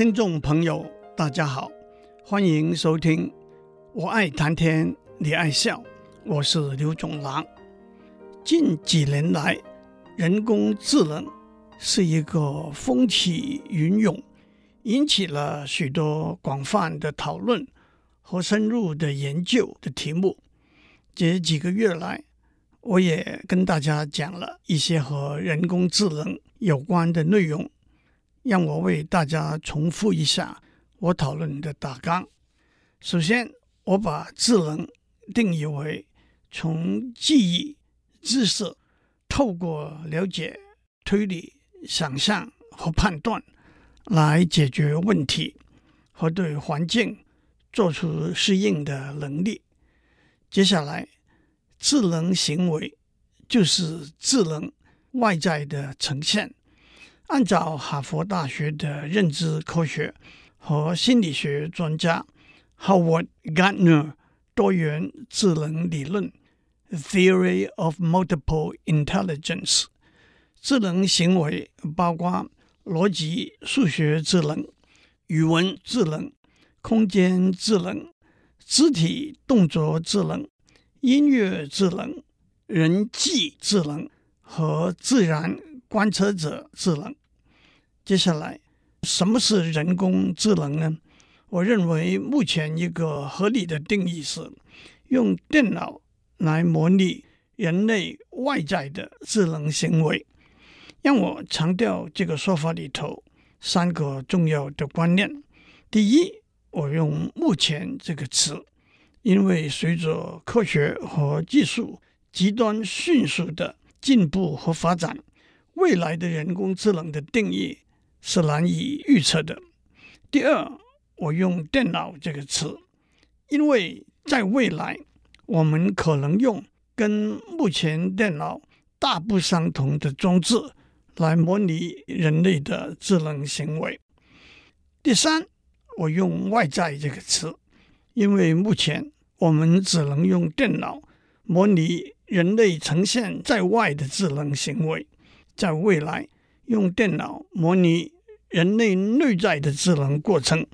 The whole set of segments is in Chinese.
听众朋友，大家好，欢迎收听。我爱谈天，你爱笑，我是刘总郎。近几年来，人工智能是一个风起云涌，引起了许多广泛的讨论和深入的研究的题目。这几个月来，我也跟大家讲了一些和人工智能有关的内容。让我为大家重复一下我讨论的大纲。首先，我把智能定义为从记忆、知识，透过了解、推理、想象和判断来解决问题和对环境做出适应的能力。接下来，智能行为就是智能外在的呈现。按照哈佛大学的认知科学和心理学专家 Howard Gardner 多元智能理论 （Theory of Multiple Intelligence），智能行为包括逻辑数学智能、语文智能、空间智能、肢体动作智能、音乐智能、人际智能和自然观测者智能。接下来，什么是人工智能呢？我认为目前一个合理的定义是用电脑来模拟人类外在的智能行为。让我强调这个说法里头三个重要的观念。第一，我用“目前”这个词，因为随着科学和技术极端迅速的进步和发展，未来的人工智能的定义。是难以预测的。第二，我用“电脑”这个词，因为在未来，我们可能用跟目前电脑大不相同的装置来模拟人类的智能行为。第三，我用“外在”这个词，因为目前我们只能用电脑模拟人类呈现在外的智能行为，在未来。用电脑模拟人类内在的智能过程，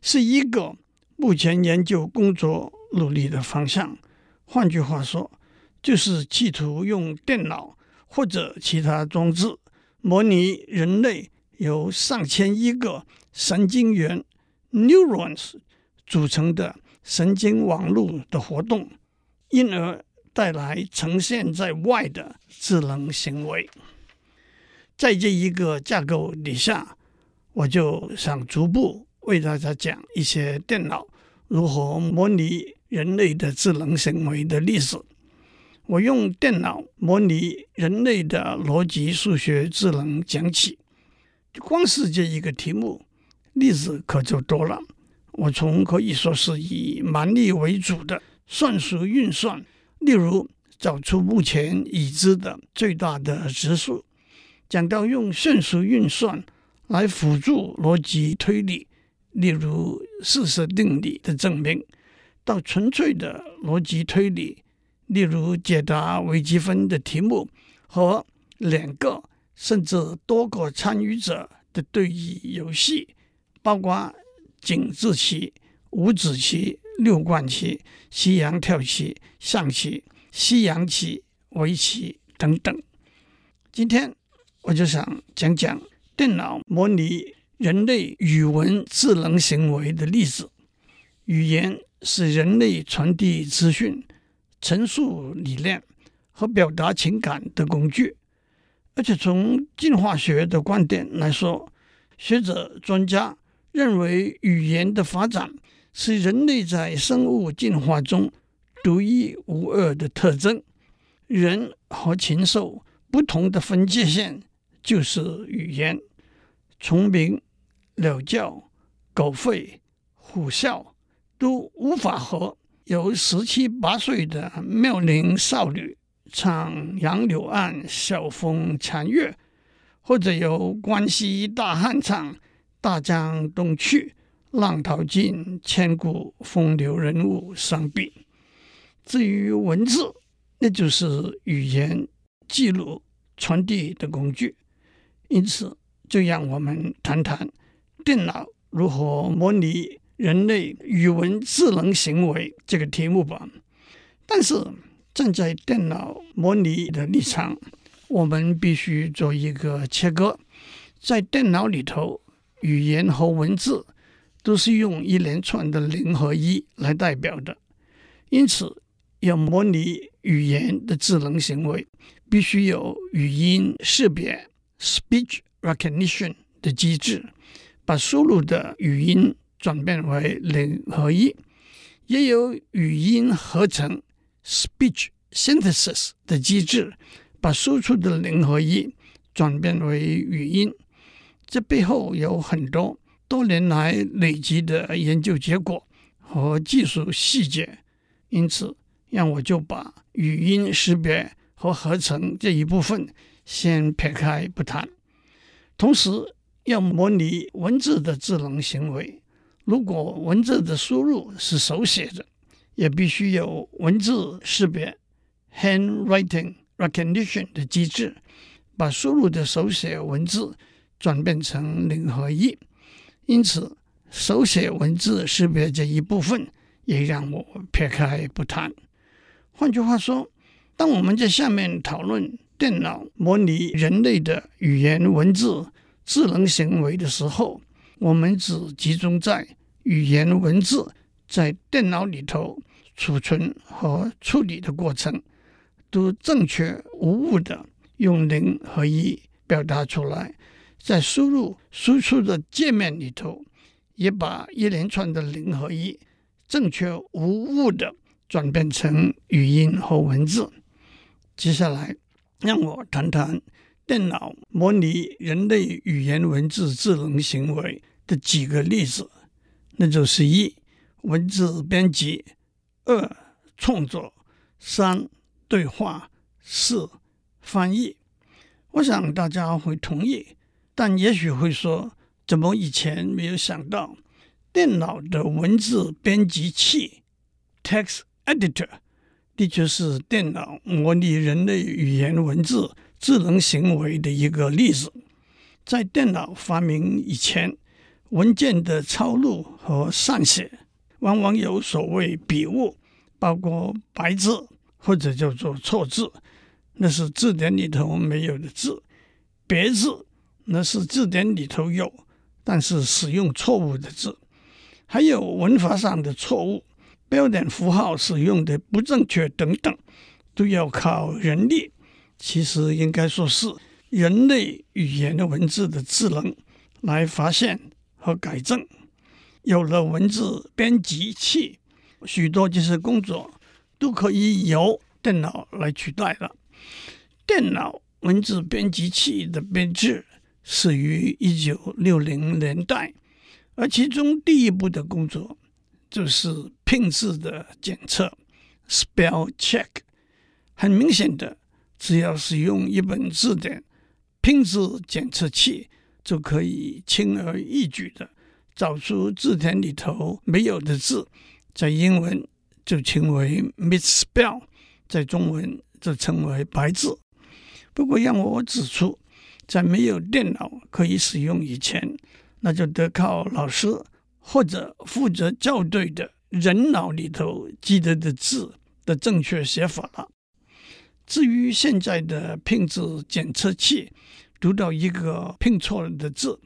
是一个目前研究工作努力的方向。换句话说，就是企图用电脑或者其他装置模拟人类由上千亿个神经元 （neurons） 组成的神经网络的活动，因而带来呈现在外的智能行为。在这一个架构底下，我就想逐步为大家讲一些电脑如何模拟人类的智能行为的例子。我用电脑模拟人类的逻辑数学智能讲起，光是这一个题目，例子可就多了。我从可以说是以蛮力为主的算术运算，例如找出目前已知的最大的质数。讲到用算术运算来辅助逻辑推理，例如四色定理的证明，到纯粹的逻辑推理，例如解答微积分的题目和两个甚至多个参与者的对弈游戏，包括井字棋、五子棋、六贯棋、西洋跳棋、象棋、西洋棋、围棋等等。今天。我就想讲讲电脑模拟人类语文智能行为的例子。语言是人类传递资讯、陈述理念和表达情感的工具，而且从进化学的观点来说，学者专家认为语言的发展是人类在生物进化中独一无二的特征。人和禽兽不同的分界线。就是语言，虫鸣、鸟叫、狗吠、虎啸都无法和由十七八岁的妙龄少女唱《杨柳岸晓风残月》，或者由关西大汉唱《大江东去，浪淘尽，千古风流人物》相比。至于文字，那就是语言记录传递的工具。因此，就让我们谈谈电脑如何模拟人类语文智能行为这个题目吧。但是站在电脑模拟的立场，我们必须做一个切割。在电脑里头，语言和文字都是用一连串的零和一来代表的，因此要模拟语言的智能行为，必须有语音识别 （speech recognition） 的机制，把输入的语音转变为零和一；也有语音合成 （speech synthesis） 的机制，把输出的零和一转变为语音。这背后有很多多年来累积的研究结果和技术细节，因此让我就把语音识别。和合成这一部分先撇开不谈，同时要模拟文字的智能行为。如果文字的输入是手写的，也必须有文字识别 （handwriting recognition） 的机制，把输入的手写文字转变成零和一。因此，手写文字识别这一部分也让我撇开不谈。换句话说。当我们在下面讨论电脑模拟人类的语言文字智能行为的时候，我们只集中在语言文字在电脑里头储存和处理的过程，都正确无误的用零和一表达出来，在输入输出的界面里头，也把一连串的零和一正确无误的转变成语音和文字。接下来，让我谈谈电脑模拟人类语言文字智能行为的几个例子，那就是一、文字编辑；二、创作；三、对话；四、翻译。我想大家会同意，但也许会说，怎么以前没有想到电脑的文字编辑器 （text editor）？的确是电脑模拟人类语言文字智能行为的一个例子。在电脑发明以前，文件的抄录和缮写往往有所谓笔误，包括白字或者叫做错字，那是字典里头没有的字；别字那是字典里头有，但是使用错误的字；还有文法上的错误。标点符号使用的不正确等等，都要靠人力。其实应该说是人类语言的文字的智能来发现和改正。有了文字编辑器，许多这些工作都可以由电脑来取代了。电脑文字编辑器的编制始于一九六零年代，而其中第一步的工作。就是拼字的检测 （spell check）。很明显的，只要使用一本字典，拼字检测器就可以轻而易举的找出字典里头没有的字，在英文就称为 misspell，在中文就称为白字。不过，让我指出，在没有电脑可以使用以前，那就得靠老师。或者负责校对的人脑里头记得的字的正确写法了。至于现在的拼字检测器，读到一个拼错了的字，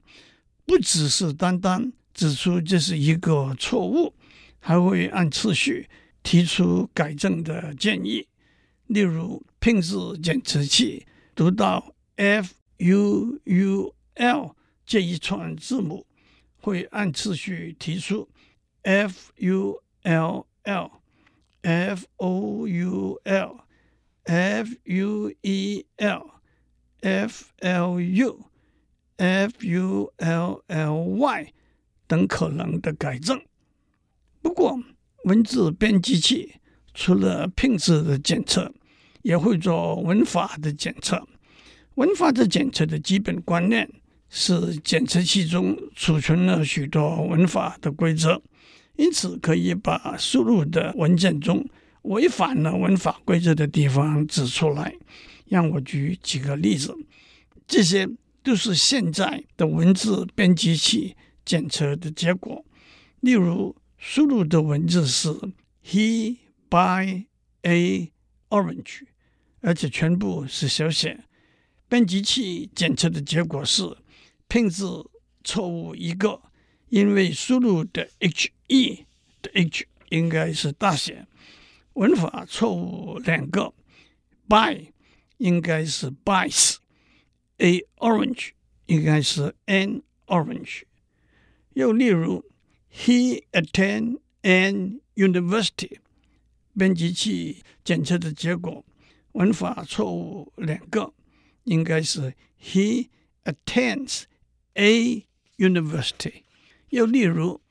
不只是单单指出这是一个错误，还会按次序提出改正的建议。例如，拼字检测器读到 f u u l 这一串字母。会按次序提出 f u l l f o u l f u e l f l u f u l l y 等可能的改正。不过，文字编辑器除了拼字的检测，也会做文法的检测。文法的检测的基本观念。是检测器中储存了许多文法的规则，因此可以把输入的文件中违反了文法规则的地方指出来。让我举几个例子，这些都是现在的文字编辑器检测的结果。例如，输入的文字是 He buy a orange，而且全部是小写。编辑器检测的结果是拼字错误一个，因为输入的 he 的 h 应该是大写。文法错误两个，by 应该是 bys，a orange 应该是 an orange。又例如，He attend an university。编辑器检测的结果，文法错误两个，应该是 He attends a university。又例如，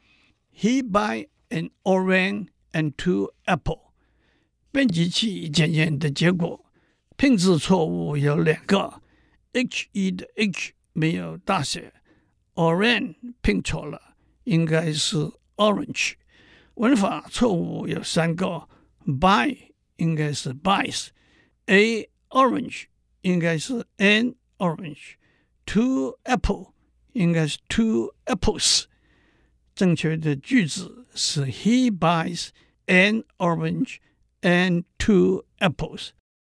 He buy an orange and two apple。编辑器检验的结果，拼字错误有两个，he 的 h 没有大写，orange 拼错了，应该是 orange。文法错误有三个，buy 应该是 buys，a orange 应该是 an orange，two apple 应该是 two apples。正确的句子是 he buys an orange。And two apples。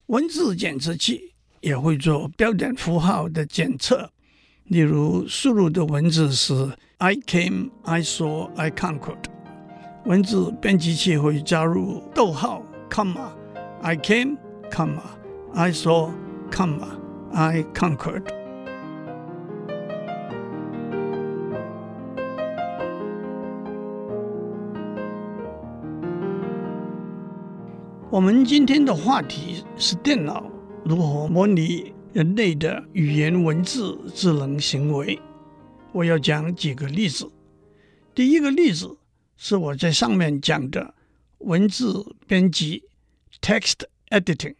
文字检测器也会做标点符号的检测，例如输入的文字是 "I came, I saw, I conquered"，文字编辑器会加入逗号、comma。I came, comma, I saw, comma, I conquered。 我们今天的话题是电脑如何模拟人类的语言文字智能行为。我要讲几个例子。第一个例子是我在上面讲的文字编辑 （text editing）。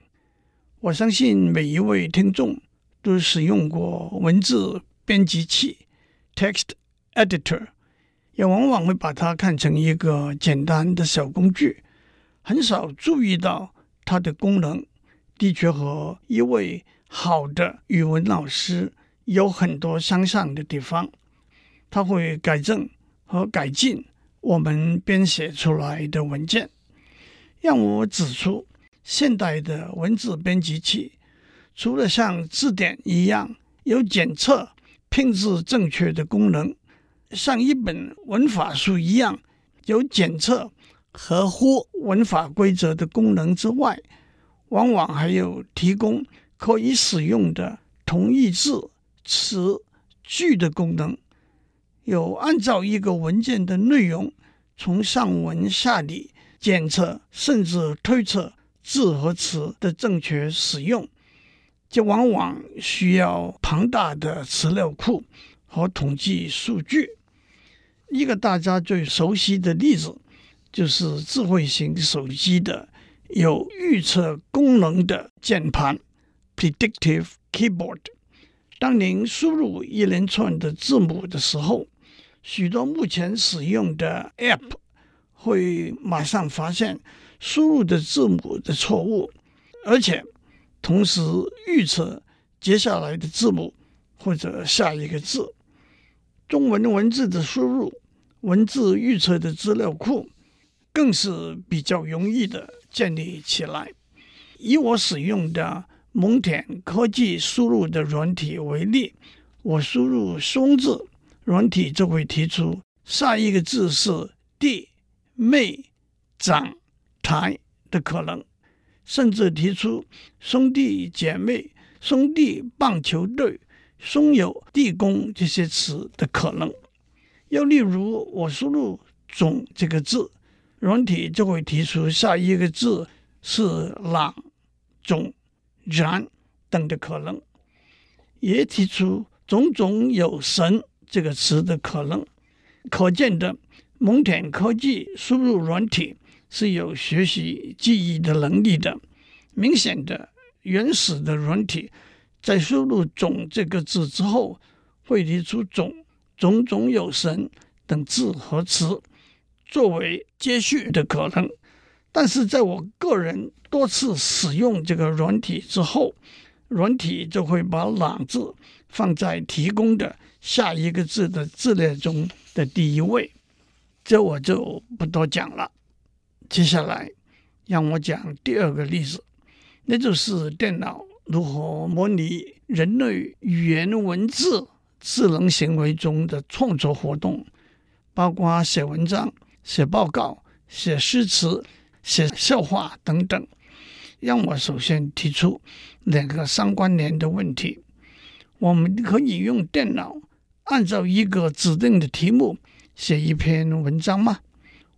我相信每一位听众都使用过文字编辑器 （text editor），也往往会把它看成一个简单的小工具。很少注意到它的功能，的确和一位好的语文老师有很多相像的地方。它会改正和改进我们编写出来的文件。让我指出，现代的文字编辑器除了像字典一样有检测拼字正确的功能，像一本文法书一样有检测。合乎文法规则的功能之外，往往还有提供可以使用的同义字、词、句的功能，有按照一个文件的内容从上文下理检测，甚至推测字和词的正确使用，这往往需要庞大的资料库和统计数据。一个大家最熟悉的例子。就是智慧型手机的有预测功能的键盘 （predictive keyboard）。当您输入一连串的字母的时候，许多目前使用的 App 会马上发现输入的字母的错误，而且同时预测接下来的字母或者下一个字。中文文字的输入，文字预测的资料库。更是比较容易的建立起来。以我使用的蒙恬科技输入的软体为例，我输入“松”字，软体就会提出下一个字是“弟”、“妹”、“长”、“台”的可能，甚至提出“兄弟姐妹”、“兄弟棒球队”、“兄友弟恭”这些词的可能。又例如，我输入“种”这个字。软体就会提出下一个字是朗、种、然等的可能，也提出种种有神这个词的可能。可见的，蒙恬科技输入软体是有学习记忆的能力的。明显的，原始的软体在输入“种”这个字之后，会提出种、种种有神等字和词。作为接续的可能，但是在我个人多次使用这个软体之后，软体就会把“朗”字放在提供的下一个字的字列中的第一位。这我就不多讲了。接下来让我讲第二个例子，那就是电脑如何模拟人类语言文字智能行为中的创作活动，包括写文章、写报告、写诗词、写笑话等等。让我首先提出两个相关联的问题：我们可以用电脑按照一个指定的题目，写一篇文章吗？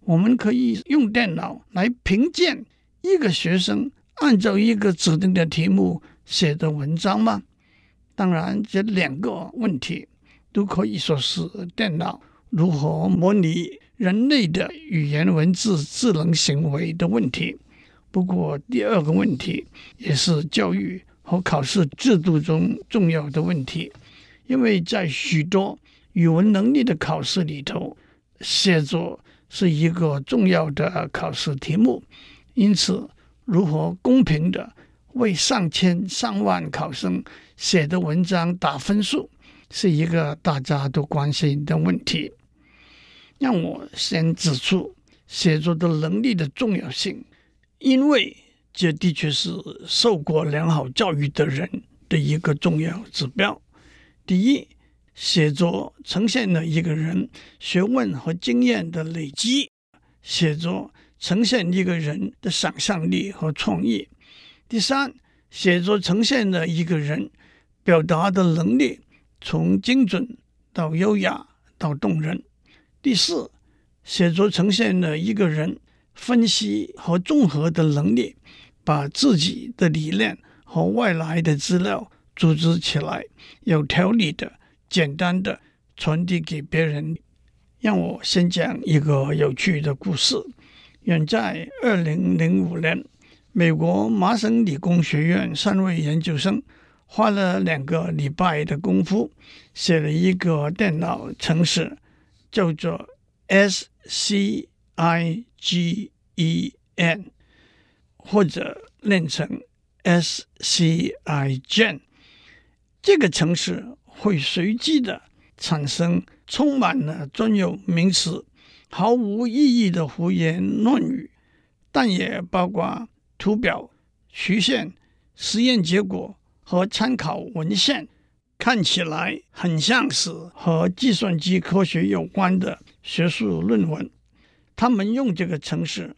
我们可以用电脑来评鉴一个学生按照一个指定的题目写的文章吗？当然，这两个问题都可以说是电脑如何模拟人类的语言文字智能行为的问题。不过，第二个问题也是教育和考试制度中重要的问题，因为在许多语文能力的考试里头，写作是一个重要的考试题目。因此，如何公平的为上千上万考生写的文章打分数，是一个大家都关心的问题。让我先指出写作的能力的重要性，因为这的确是受过良好教育的人的一个重要指标。第一。写作呈现了一个人学问和经验的累积，写作呈现一个人的想象力和创意。第三，写作呈现了一个人表达的能力，从精准到优雅到动人。第四，写作呈现了一个人分析和综合的能力，把自己的理念和外来的资料组织起来，有条理的。简单的传递给别人。让我先讲一个有趣的故事。远在二零零五年，美国麻省理工学院三位研究生花了两个礼拜的功夫，写了一个电脑程式，叫做 S C I G E N，或者念成 S C I Gen。这个程式。会随机的产生充满了专有名词、毫无意义的胡言乱语，但也包括图表、曲线、实验结果和参考文献，看起来很像是和计算机科学有关的学术论文。他们用这个程式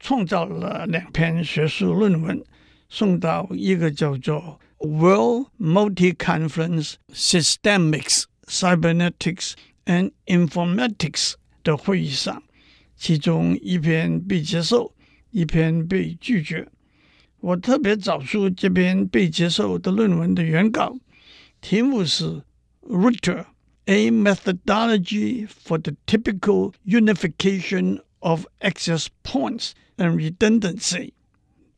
创造了两篇学术论文，送到一个叫做 World Multi-Conference Systemics, Cybernetics and Informatics 的会议上，其中一篇被接受，一篇被拒绝。我特别找出这篇被接受的论文的原稿，题目是 “Router: A Methodology for the Typical Unification of Access Points and Redundancy”。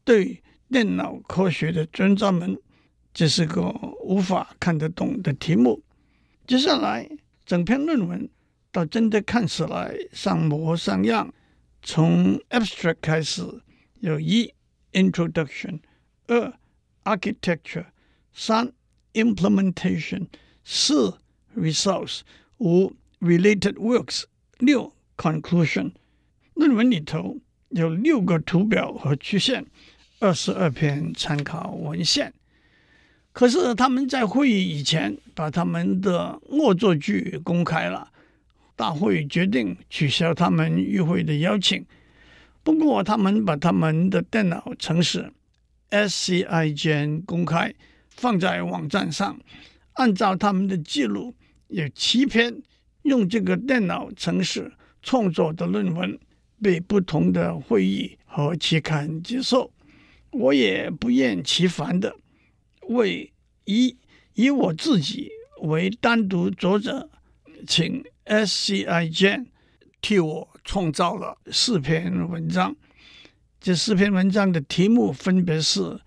对电脑科学的专家们。这是个无法看得懂的题目。接下来，整篇论文倒真的看起来像模像样。从 abstract 开始，有一 introduction，二 architecture，三 implementation，四 results，五 related works，六 conclusion。论文里头有六个图表和曲线，二十二篇参考文献。可是他们在会议以前把他们的恶作剧公开了，大会决定取消他们与会的邀请。不过，他们把他们的电脑程式 SCIGen 公开放在网站上。按照他们的记录，有七篇用这个电脑程式创作的论文被不同的会议和期刊接受。我也不厌其烦的。为以以我自己为单独作者，请 SCIGen 替我创造了四篇文章。这四篇文章的题目分别是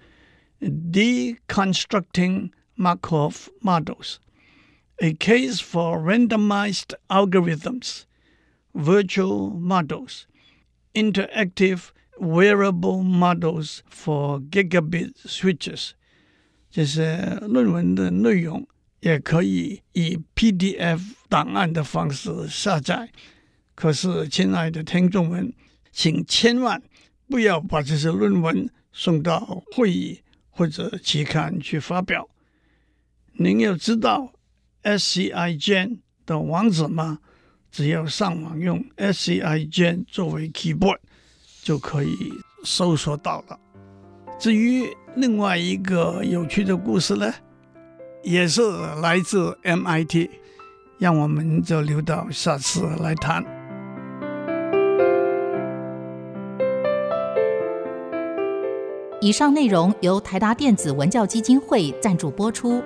：Deconstructing Markov Models, A Case for Randomized Algorithms, Virtual Models, Interactive Wearable Models for Gigabit Switches。这些论文的内容 也可以以 PDF 档案的方式下载。可是，亲爱的听众们，请千万不要把这些论文送到会议 或者期刊去发表。您要知道 SCIGen 的网址吗？只要上网用 SCIGen 作为 keyboard，就可以搜索到了。至于另外一个有趣的故事呢，也是来自 MIT，让我们就留到下次来谈。以上内容由台达电子文教基金会赞助播出。